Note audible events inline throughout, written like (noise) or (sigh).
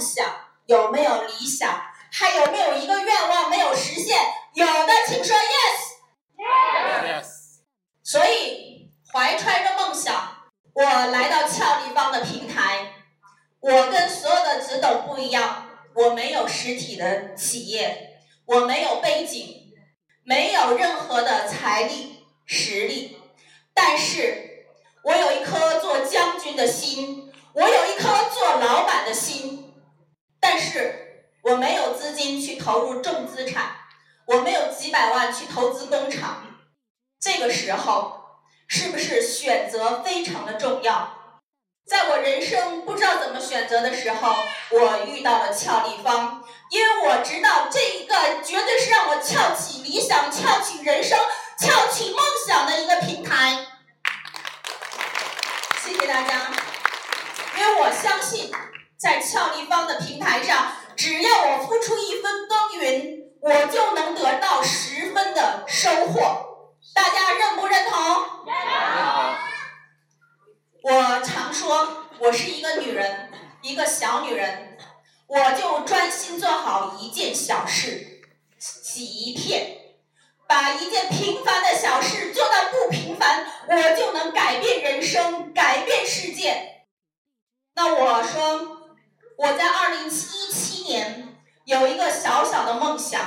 想？有没有理想？还有没有一个愿望没有实现？有的请说 yes。Yes. 所以怀揣着梦想，我来到俏丽芳的平台。我跟所有的直董不一样，我没有实体的企业，我没有背景，没有任何的财力实力，但是我有一颗做将军的心，我有一颗做老板的心，但是我没有资金去投入重资产，我没有几百万去投资工厂。这个时候，是不是选择非常的重要？在我人生不知道怎么选择的时候，我遇到了俏丽芳，因为我知道这一个绝对是让我翘起理想、翘起人生、翘起梦想的一个平台。谢谢大家，因为我相信，在俏丽芳的平台上，只要我付出一分耕耘，我就能得到十分的收获。大家认不认同？我常说，我是一个女人，一个小女人，我就专心做好一件小事，洗一片，把一件平凡的小事做到不平凡，我就能改变人生，改变世界。那我说，我在二零一七年有一个小小的梦想，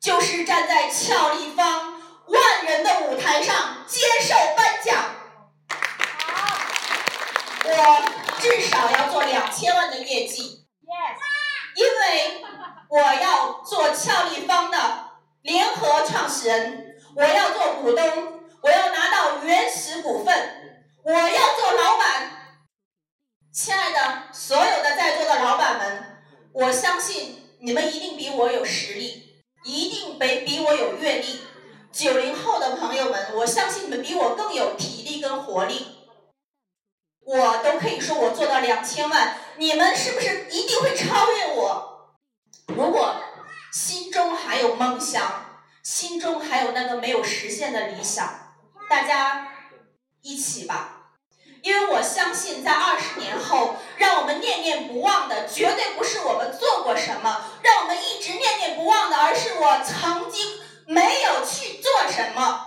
就是站在俏丽芳万人的舞台上接受颁奖。我至少要做两千万的业绩，因为我要做俏丽芳的联合创始人，我要做股东，我要拿到原始股份，我要做老板。亲爱的，所有的在座的老板们，我相信你们一定比我有实力，一定比比我有阅历。九零后的朋友们，我相信你们比我更有体力跟活力。我都可以说我做到两千万，你们是不是一定会超越我？如果心中还有梦想，心中还有那个没有实现的理想，大家一起吧。因为我相信，在二十年后，让我们念念不忘的，绝对不是我们做过什么，让我们一直念念不忘的，而是我曾经没有去做什么。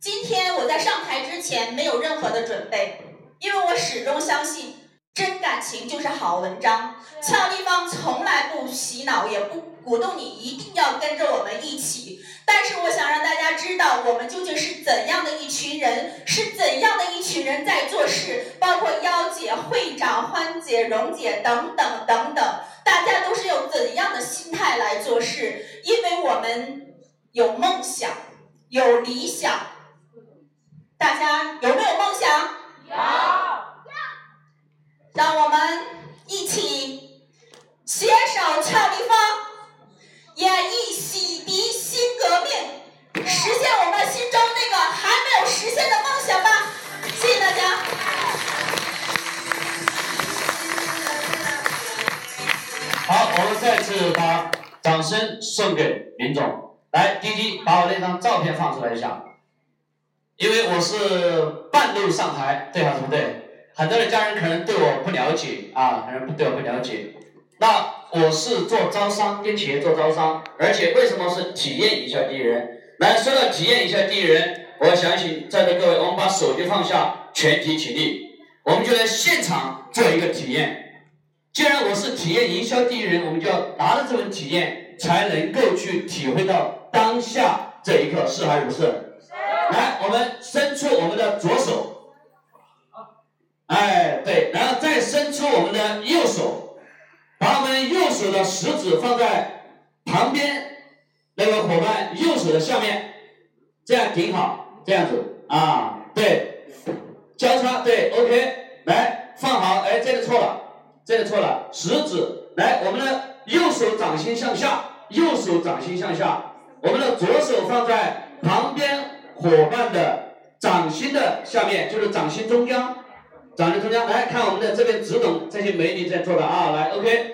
今天我在上台之前没有任何的准备，因为我始终相信，真感情就是好文章。俏丽芳从来不洗脑，也不鼓动你一定要跟着我们一起。但是我想让大家知道，我们究竟是怎样的一群人，是怎样的一群人在做事，包括幺姐、会长、欢姐、蓉姐等等等等，大家都是用怎样的心态来做事？因为我们有梦想，有理想。大家有没有梦想？有。让我们一起携手俏丽芳，演绎洗涤新革命，实现我们心中那个还没有实现的梦想吧！谢谢大家。好，我们再次把掌声送给林总。来，滴滴，把我那张照片放出来一下。因为我是半路上台，对还是不对？很多的家人可能对我不了解啊，可能对我不了解。那我是做招商，跟企业做招商，而且为什么是体验一下第一人？来说到体验一下第一人，我想请在座各位，我们把手机放下，全体起立，我们就来现场做一个体验。既然我是体验营销第一人，我们就要拿着这份体验，才能够去体会到当下这一刻，是还是不是？来，我们伸出我们的左手，哎，对，然后再伸出我们的右手，把我们右手的食指放在旁边那个伙伴右手的下面，这样顶好，这样子啊，对，交叉，对，OK，来放好，哎，这个错了。这个错了，食指来，我们的右手掌心向下，右手掌心向下，我们的左手放在旁边伙伴的掌心的下面，就是掌心中央，掌心中央。来看我们的这边直董这些美女在做的啊，来 OK。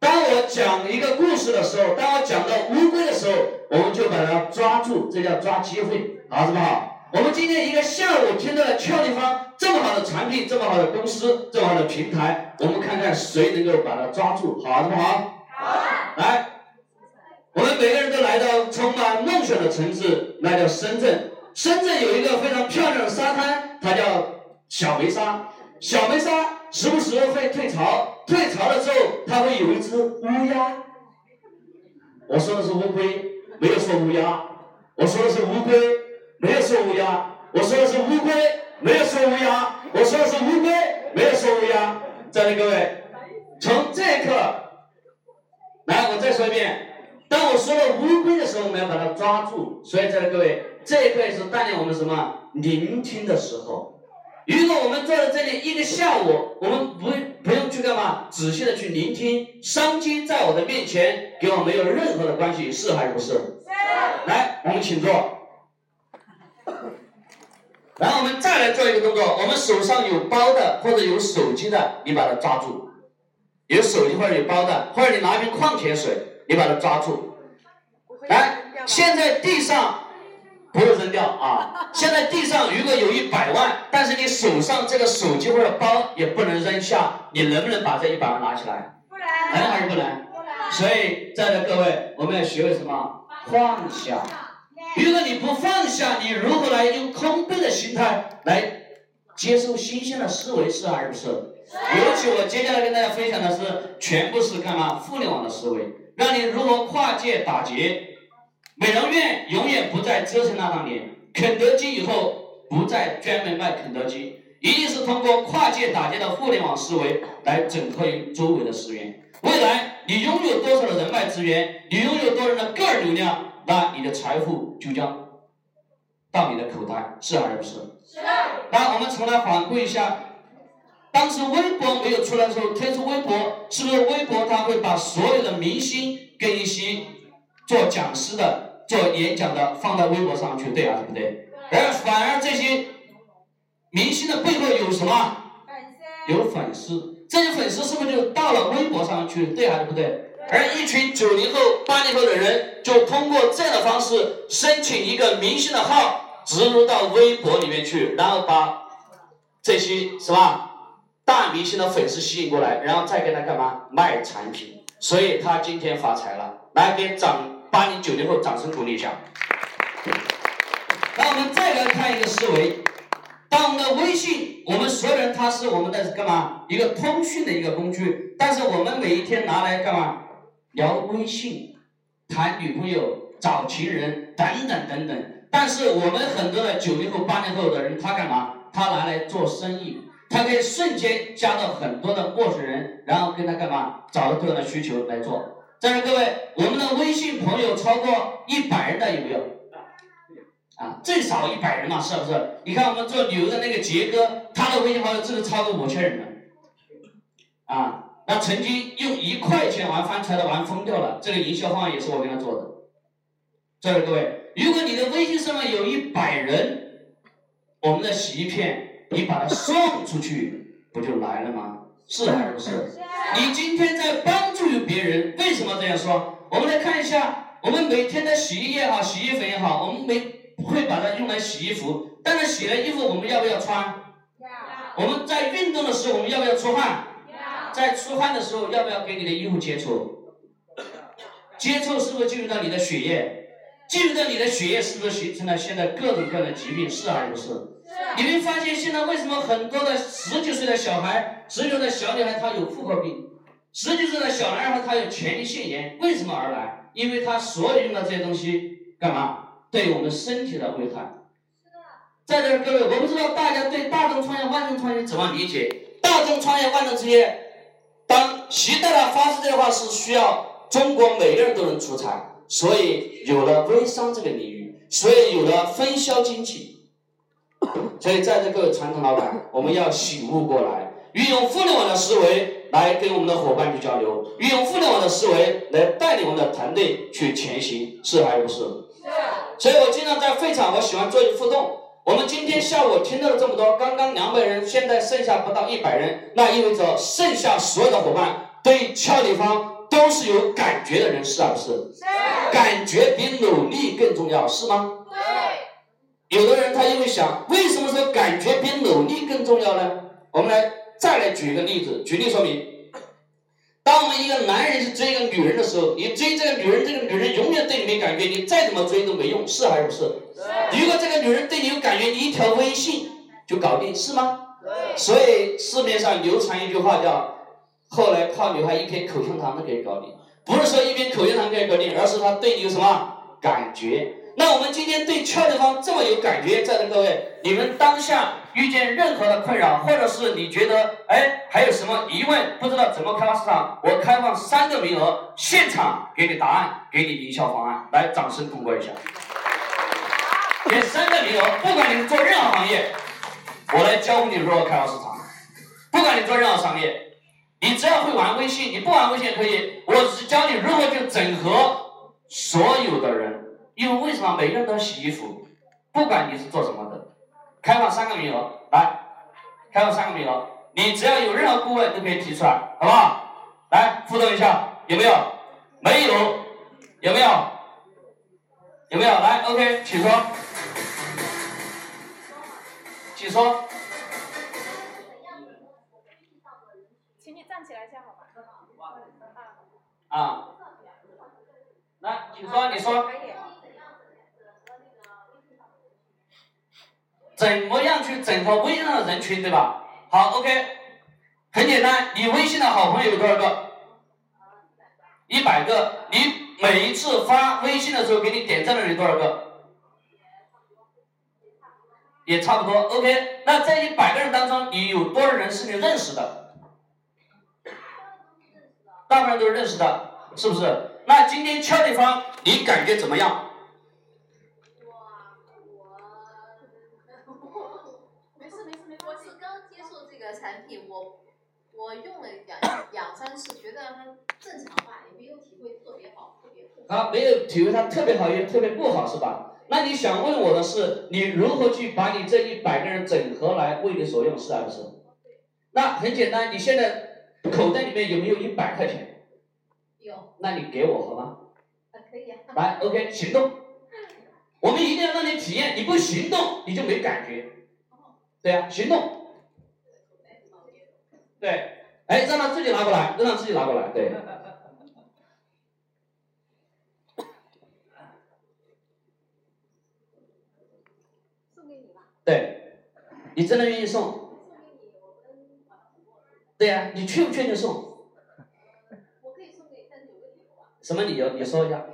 当我讲一个故事的时候，当我讲到乌龟的时候，我们就把它抓住，这叫抓机会，好，是不好？我们今天一个下午听到了俏丽芳这么好的产品，这么好的公司，这么好的平台，我们看看谁能够把它抓住，好是不好？好。来，我们每个人都来到充满梦想的城市，那叫深圳。深圳有一个非常漂亮的沙滩，它叫小梅沙。小梅沙时不时会退潮，退潮的时候，它会有一只乌鸦。我说的是乌龟，没有说乌鸦。我说的是乌龟，没有说乌鸦。我说的是乌龟，没有说乌鸦。我说的是乌龟，没有说乌鸦。在座各位，从这一刻，来，我再说一遍。当我说到乌龟的时候，我们要把它抓住。所以，在座各位，这一刻也是锻炼我们什么？聆听的时候。如果我们坐在这里一个下午，我们不不用去干嘛？仔细的去聆听，商机在我的面前，跟我没有任何的关系，是还是不是？是。来，我们请坐。然后我们再来做一个动作，我们手上有包的或者有手机的，你把它抓住。有手机或者有包的，或者你拿一瓶矿泉水，你把它抓住。来，现在地上。不用扔掉啊！现在地上如果有一百万，但是你手上这个手机或者包也不能扔下，你能不能把这一百万拿起来？不能。能还是不能？不能。所以在座各位，我们要学会什么？放下。如果你不放下，你如何来用空杯的心态来接受新鲜的思维？是还是不是？尤其我接下来跟大家分享的是，全部是干嘛？互联网的思维，让你如何跨界打劫。美容院永远不再折腾那张脸，肯德基以后不再专门卖肯德基，一定是通过跨界打劫的互联网思维来整合于周围的资源。未来你拥有多少的人脉资源，你拥有多少人的个人流量，那你的财富就将到你的口袋，是还是不是？是。那我们重来反馈一下，当时微博没有出来的时候，推出微博，是不是微博它会把所有的明星跟一些做讲师的？做演讲的放到微博上去，对还是不对？而反而这些明星的背后有什么？有粉丝，这些粉丝是不是就到了微博上去，对还是不对？而一群九零后、八零后的人，就通过这样的方式申请一个明星的号，植入到微博里面去，然后把这些什么大明星的粉丝吸引过来，然后再给他干嘛？卖产品。所以他今天发财了，来给掌。八零九零后，掌声鼓励一下。那我们再来看一个思维，当我们的微信，我们所有人他是我们的干嘛？一个通讯的一个工具，但是我们每一天拿来干嘛？聊微信，谈女朋友，找情人，等等等等。但是我们很多的九零后、八零后的人，他干嘛？他拿来做生意，他可以瞬间加到很多的陌生人，然后跟他干嘛？找到个人的需求来做。在座各位，我们的微信朋友超过一百人的有没有？啊，最少一百人嘛，是不是？你看我们做旅游的那个杰哥，他的微信好友就是超过五千人了。啊，那曾经用一块钱玩翻车的玩疯掉了，这个营销方案也是我给他做的。在座各位，如果你的微信上面有一百人，我们的洗衣片，你把它送出去，不就来了吗？是还是不是？你今天在帮助别人，为什么这样说？我们来看一下，我们每天的洗衣液也好，洗衣粉也好，我们每会把它用来洗衣服。但是洗了衣服，我们要不要穿？要。我们在运动的时候，我们要不要出汗？要。在出汗的时候，要不要给你的衣服接触？接触是不是进入到你的血液？进入到你的血液，是不是形成了现在各种各样的疾病？是还是不是？你会发现，现在为什么很多的十几岁的小孩、十几岁的小女孩，她有妇科病；十几岁的小男孩，他有前列腺炎，为什么而来？因为他所有用的这些东西干嘛？对我们身体的危害。在这各位，我不知道大家对大众创业、万众创业怎么理解？大众创业、万众创业，当习大大发出这句话是需要中国每个人都能出彩，所以有了微商这个领域，所以有了分销经济。(coughs) 所以，在这个传统老板，我们要醒悟过来，运用互联网的思维来跟我们的伙伴去交流，运用互联网的思维来带领我们的团队去前行，是还是不是？是。所以我经常在会场，我喜欢做一互动。我们今天下午听到了这么多，刚刚两百人，现在剩下不到一百人，那意味着剩下所有的伙伴对俏丽芳都是有感觉的人，是还是不是？是。感觉比努力更重要，是吗？对。有的人他就会想，为什么说感觉比努力更重要呢？我们来再来举一个例子，举例说明。当我们一个男人去追一个女人的时候，你追这个女人，这个女人永远对你没感觉，你再怎么追都没用，是还是不是？如果这个女人对你有感觉，你一条微信就搞定，是吗？所以市面上流传一句话叫“后来靠女孩一片口香糖都可以搞定”，不是说一片口香糖可以搞定，而是她对你有什么感觉。那我们今天对俏丽芳这么有感觉，在的各位，你们当下遇见任何的困扰，或者是你觉得哎还有什么疑问，不知道怎么开发市场，我开放三个名额，现场给你答案，给你营销方案，来，掌声通过一下。给三个名额，不管你是做任何行业，我来教你如何开发市场。不管你做任何商业，你只要会玩微信，你不玩微信也可以，我只教你如何去整合所有的人。因为为什么每个人都要洗衣服？不管你是做什么的，开放三个名额，来，开放三个名额，你只要有任何顾问都可以提出来，好不好？来互动一下，有没有？没有，有没有？有没有？来，OK，请说，请说。请你站起来一下，好吧？啊。来，请说，你说。怎么样去整合微信上的人群，对吧？好，OK，很简单，你微信的好朋友有多少个？一百个。你每一次发微信的时候，给你点赞的人有多少个？也差不多，OK。那在一百个人当中，你有多少人是你认识的？大部分都是认识的，是不是？那今天敲对方，你感觉怎么样？产品我我用了两两三次，觉得它正常化，也没有体会特别好，特别不好。没有体会它特别好，也特别不好，是吧？那你想问我的是，你如何去把你这一百个人整合来为你所用，是还不是？那很简单，你现在口袋里面有没有一百块钱？有。那你给我好吗？啊，可以啊。来，OK，行动。我们一定要让你体验，你不行动你就没感觉。对呀，行动。对，哎，让他自己拿过来，让他自己拿过来，对。送给你吧。对，你真的愿意送？对呀，你确不确定送？我可以送给，但是有个理由啊。什么理由？你说一下。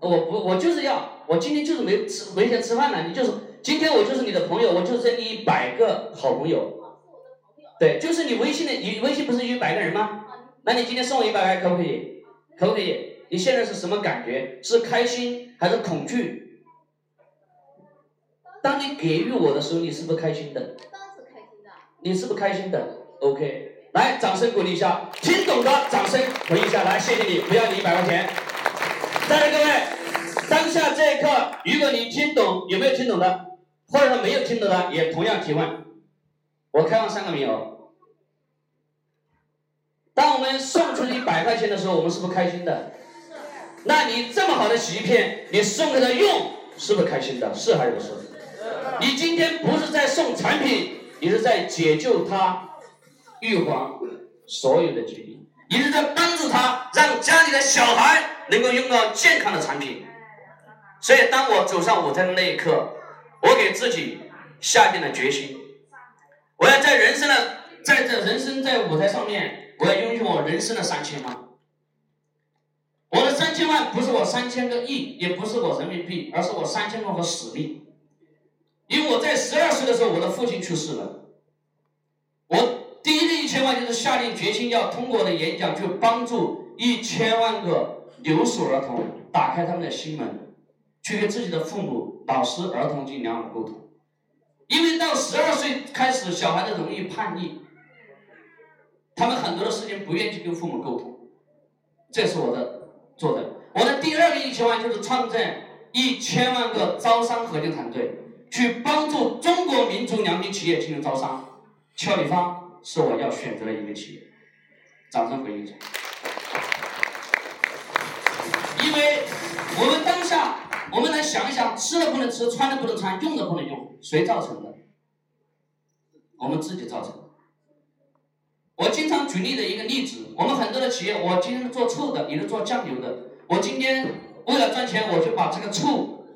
我不，我就是要，我今天就是没吃没钱吃饭了，你就是今天我就是你的朋友，我就是这一百个好朋友。对，就是你微信的，你微信不是一百个人吗？那你今天送我一百个可不可以？可不可以？你现在是什么感觉？是开心还是恐惧？当你给予我的时候，你是不是开心的？当然是开心的。你是不是开心的？OK，来，掌声鼓励一下，听懂的掌声回应一下，来，谢谢你，不要你一百块钱。在座各位，当下这一刻，如果你听懂，有没有听懂的？或者说没有听懂的，也同样提问。我开放三个名额。当我们送出一百块钱的时候，我们是不是开心的？那你这么好的洗衣片，你送给他用，是不是开心的？是还是不是？你今天不是在送产品，你是在解救他预防所有的疾病，你是在帮助他让家里的小孩能够用到健康的产品。所以，当我走上舞台的那一刻，我给自己下定了决心，我要在人生的在这人生在舞台上面。我要拥有我人生的三千万，我的三千万不是我三千个亿，也不是我人民币，而是我三千万个使命。因为我在十二岁的时候，我的父亲去世了，我第一个一千万就是下定决心要通过我的演讲去帮助一千万个留守儿童打开他们的心门，去跟自己的父母、老师、儿童进行良好沟通。因为到十二岁开始，小孩子容易叛逆。他们很多的事情不愿意去跟父母沟通，这是我的做的。我的第二个一千万就是创建一千万个招商核心团队，去帮助中国民族良品企业进行招商。俏丽芳是我要选择的一个企业，掌声回应一下。因为我们当下我们来想一想，吃的不能吃，穿的不能穿，用的不能用，谁造成的？我们自己造成的。我经常举例的一个例子，我们很多的企业，我今天做醋的，你是做酱油的，我今天为了赚钱，我就把这个醋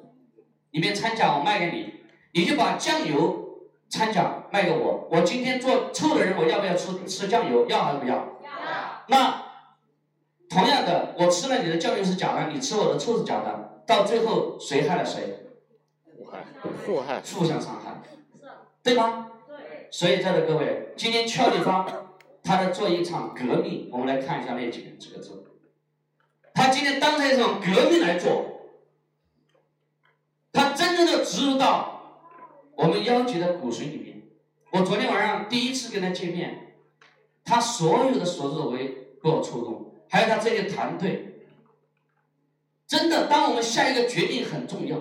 里面掺假我卖给你，你就把酱油掺假卖给我。我今天做醋的人，我要不要吃吃酱油？要还是不要？要。那同样的，我吃了你的酱油是假的，你吃我的醋是假的，到最后谁害了谁？互害，互害，互相伤害，对吗？对。所以在座各位，今天俏丽芳。他在做一场革命，我们来看一下那几个几个字。他今天当成一场革命来做，他真正的植入到我们妖姬的骨髓里面。我昨天晚上第一次跟他见面，他所有的所作所为给我触动，还有他这些团队。真的，当我们下一个决定很重要。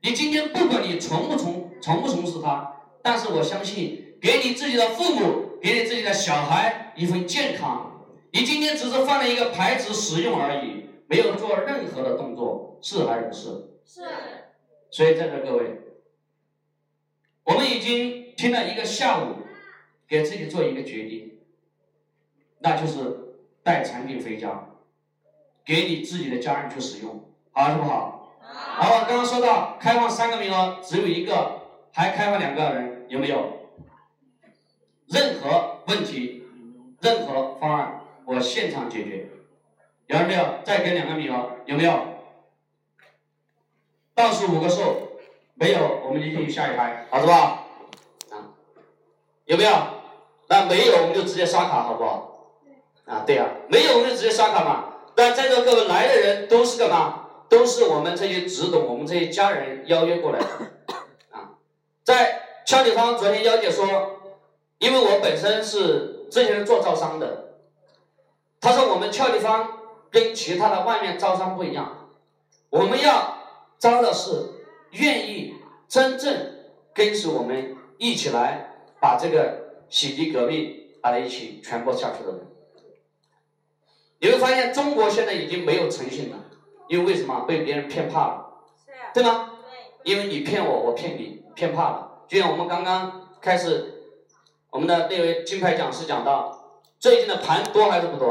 你今天不管你从不从从不从事他，但是我相信，给你自己的父母，给你自己的小孩。一份健康，你今天只是换了一个牌子使用而已，没有做任何的动作，是还是不是？是。所以在座各位，我们已经听了一个下午，给自己做一个决定，那就是带产品回家，给你自己的家人去使用，好还是不好？好。刚刚说到开放三个名额，只有一个，还开放两个人，有没有？任何问题？任何方案，我现场解决，有人没有？再给两个名额，有没有？倒数五个数，没有，我们就进下一排，好是吧？啊，有没有？那没有，我们就直接刷卡，好不好？啊，对呀，没有我们就直接刷卡嘛。但在座各位来的人都是干嘛？都是我们这些直董，我们这些家人邀约过来的。啊，在俏丽芳昨天幺姐说，因为我本身是。之前是做招商的，他说我们俏丽芳跟其他的外面招商不一样，我们要招的是愿意真正跟随我们一起来把这个洗涤革命把它一起传播下去的人。你会发现中国现在已经没有诚信了，因为为什么被别人骗怕了，对吗？因为你骗我，我骗你，骗怕了。就像我们刚刚开始。我们的那位金牌讲师讲到，最近的盘多还是不多？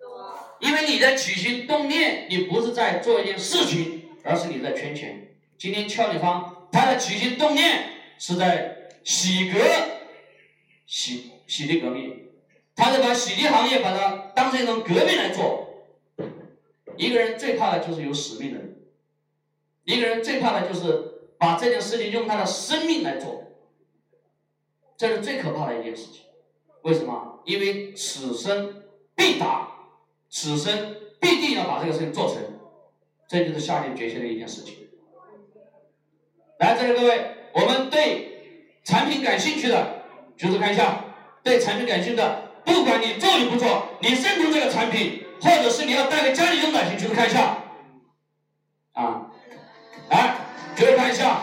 多。因为你在起心动念，你不是在做一件事情，而是你在圈钱。今天俏丽芳，她的起心动念是在洗革、洗洗涤革命，她在把洗涤行业把它当成一种革命来做。一个人最怕的就是有使命的人，一个人最怕的就是把这件事情用他的生命来做。这是最可怕的一件事情，为什么？因为此生必达，此生必定要把这个事情做成，这就是下定决心的一件事情。来，这里各位，我们对产品感兴趣的举手看一下，对产品感兴趣的，不管你做与不做，你认同这个产品，或者是你要带给家里用的，请举手看一下。啊，来，举手看一下，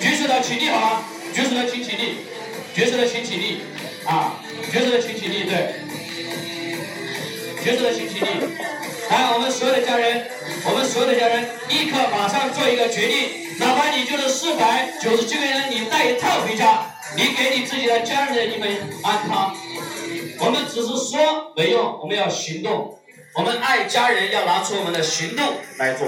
举手的起立好吗吗？举手的请起立，举手的请起立，啊，举手的请起立，对，举手的请起立。来，我们所有的家人，我们所有的家人，立刻马上做一个决定，哪怕你就是四百九十九元，你带一套回家，你给你自己的家人的一份安康。我们只是说没用，我们要行动。我们爱家人，要拿出我们的行动来做。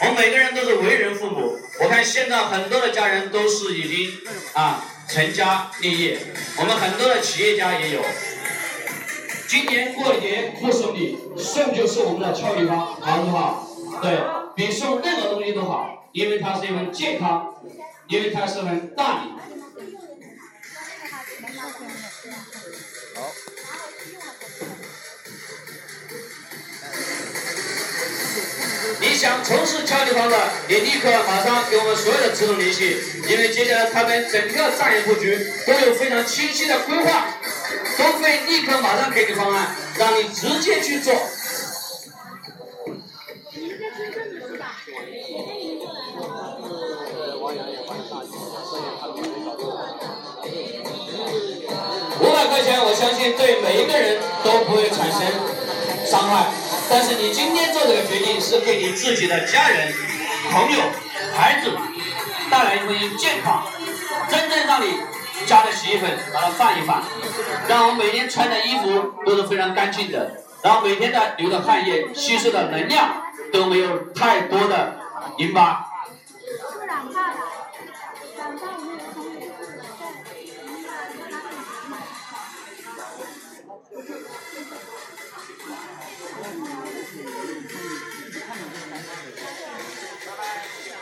我们每个人都是为人父母，我看现在很多的家人都是已经啊成家立业，我们很多的企业家也有。今年过节不送礼，送就是我们的俏丽芳，好不好？对比送任何东西都好，因为它是一份健康，因为它是份大礼。好想从事俏丽芳的，你立刻马上给我们所有的直董联系，因为接下来他们整个战略布局都有非常清晰的规划，都会立刻马上给你方案，让你直接去做。五百块钱，我相信对每一个人都不会产生伤害。但是你今天做这个决定是给你自己的家人，朋友、孩子带来一份健康，真正让你家的洗衣粉把它放一放，让我们每天穿的衣服都是非常干净的，然后每天的流的汗液吸收的能量都没有太多的淋巴。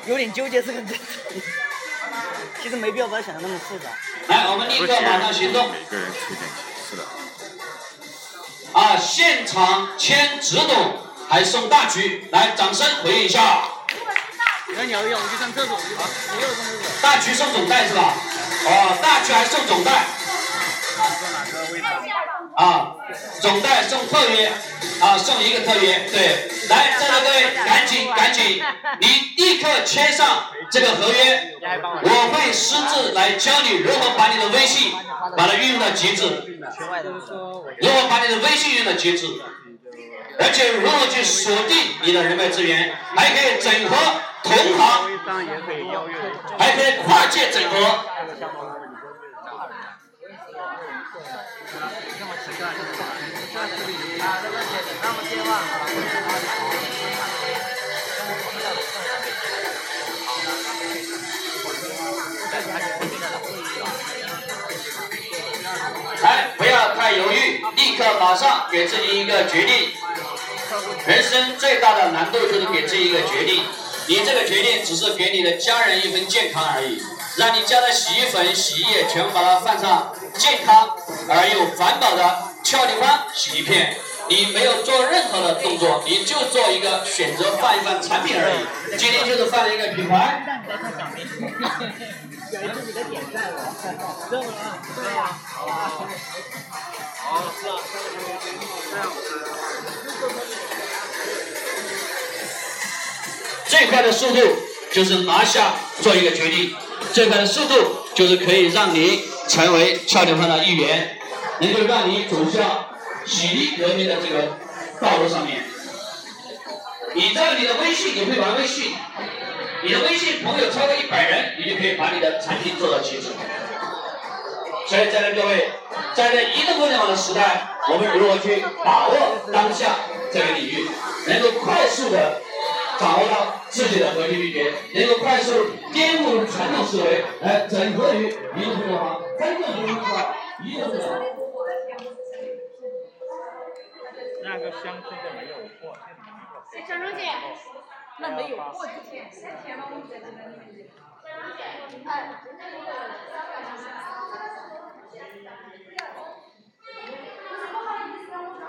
有点纠结这个问题，(laughs) 其实没必要把它想的那么复杂。来，我们立刻马上行动。每个人出点钱，是的。啊，现场签直董还送大橘，来，掌声回应一下。那你要要，我去上厕所。啊，没有上厕所。大橘送总代是吧？哦，大橘还送总袋。啊，总代送特约，啊，送一个特约，对，来，在座各位，(laughs) 赶紧赶紧，你立刻签上这个合约，我会私自来教你如何把你的微信 (laughs) 把它运用到极致，如何把你的微信用到极致，而且如何去锁定你的人脉资源，还可以整合同行，还可以跨界整合。(laughs) 来，不要太犹豫，立刻马上给自己一个决定。人生最大的难度就是给自己一个决定。你这个决定只是给你的家人一份健康而已，让你家的洗衣粉、洗衣液全部把它放上健康而又环保的俏丽芳洗衣片。你没有做任何的动作，你就做一个选择放一放产品而已。今天就是放了一个品牌。最快的速度就是拿下做一个决定，最快的速度就是可以让你成为俏丽芳的一员，能够让你走向。洗涤革命的这个道路上面，你在你的微信，你会玩微信，你的微信朋友超过一百人，你就可以把你的产品做到极致。所以，在座各位，在这移动互联网的时代，我们如何去把握当下这个领域，能够快速的掌握到自己的核心秘诀，能够快速颠覆传统思维，来整合于移动互联网，真正融入到移动互联网。那个乡村的没有货，小茹姐，那没有货之前，三天了，我们在这里。小茹姐，哎，人家那个三百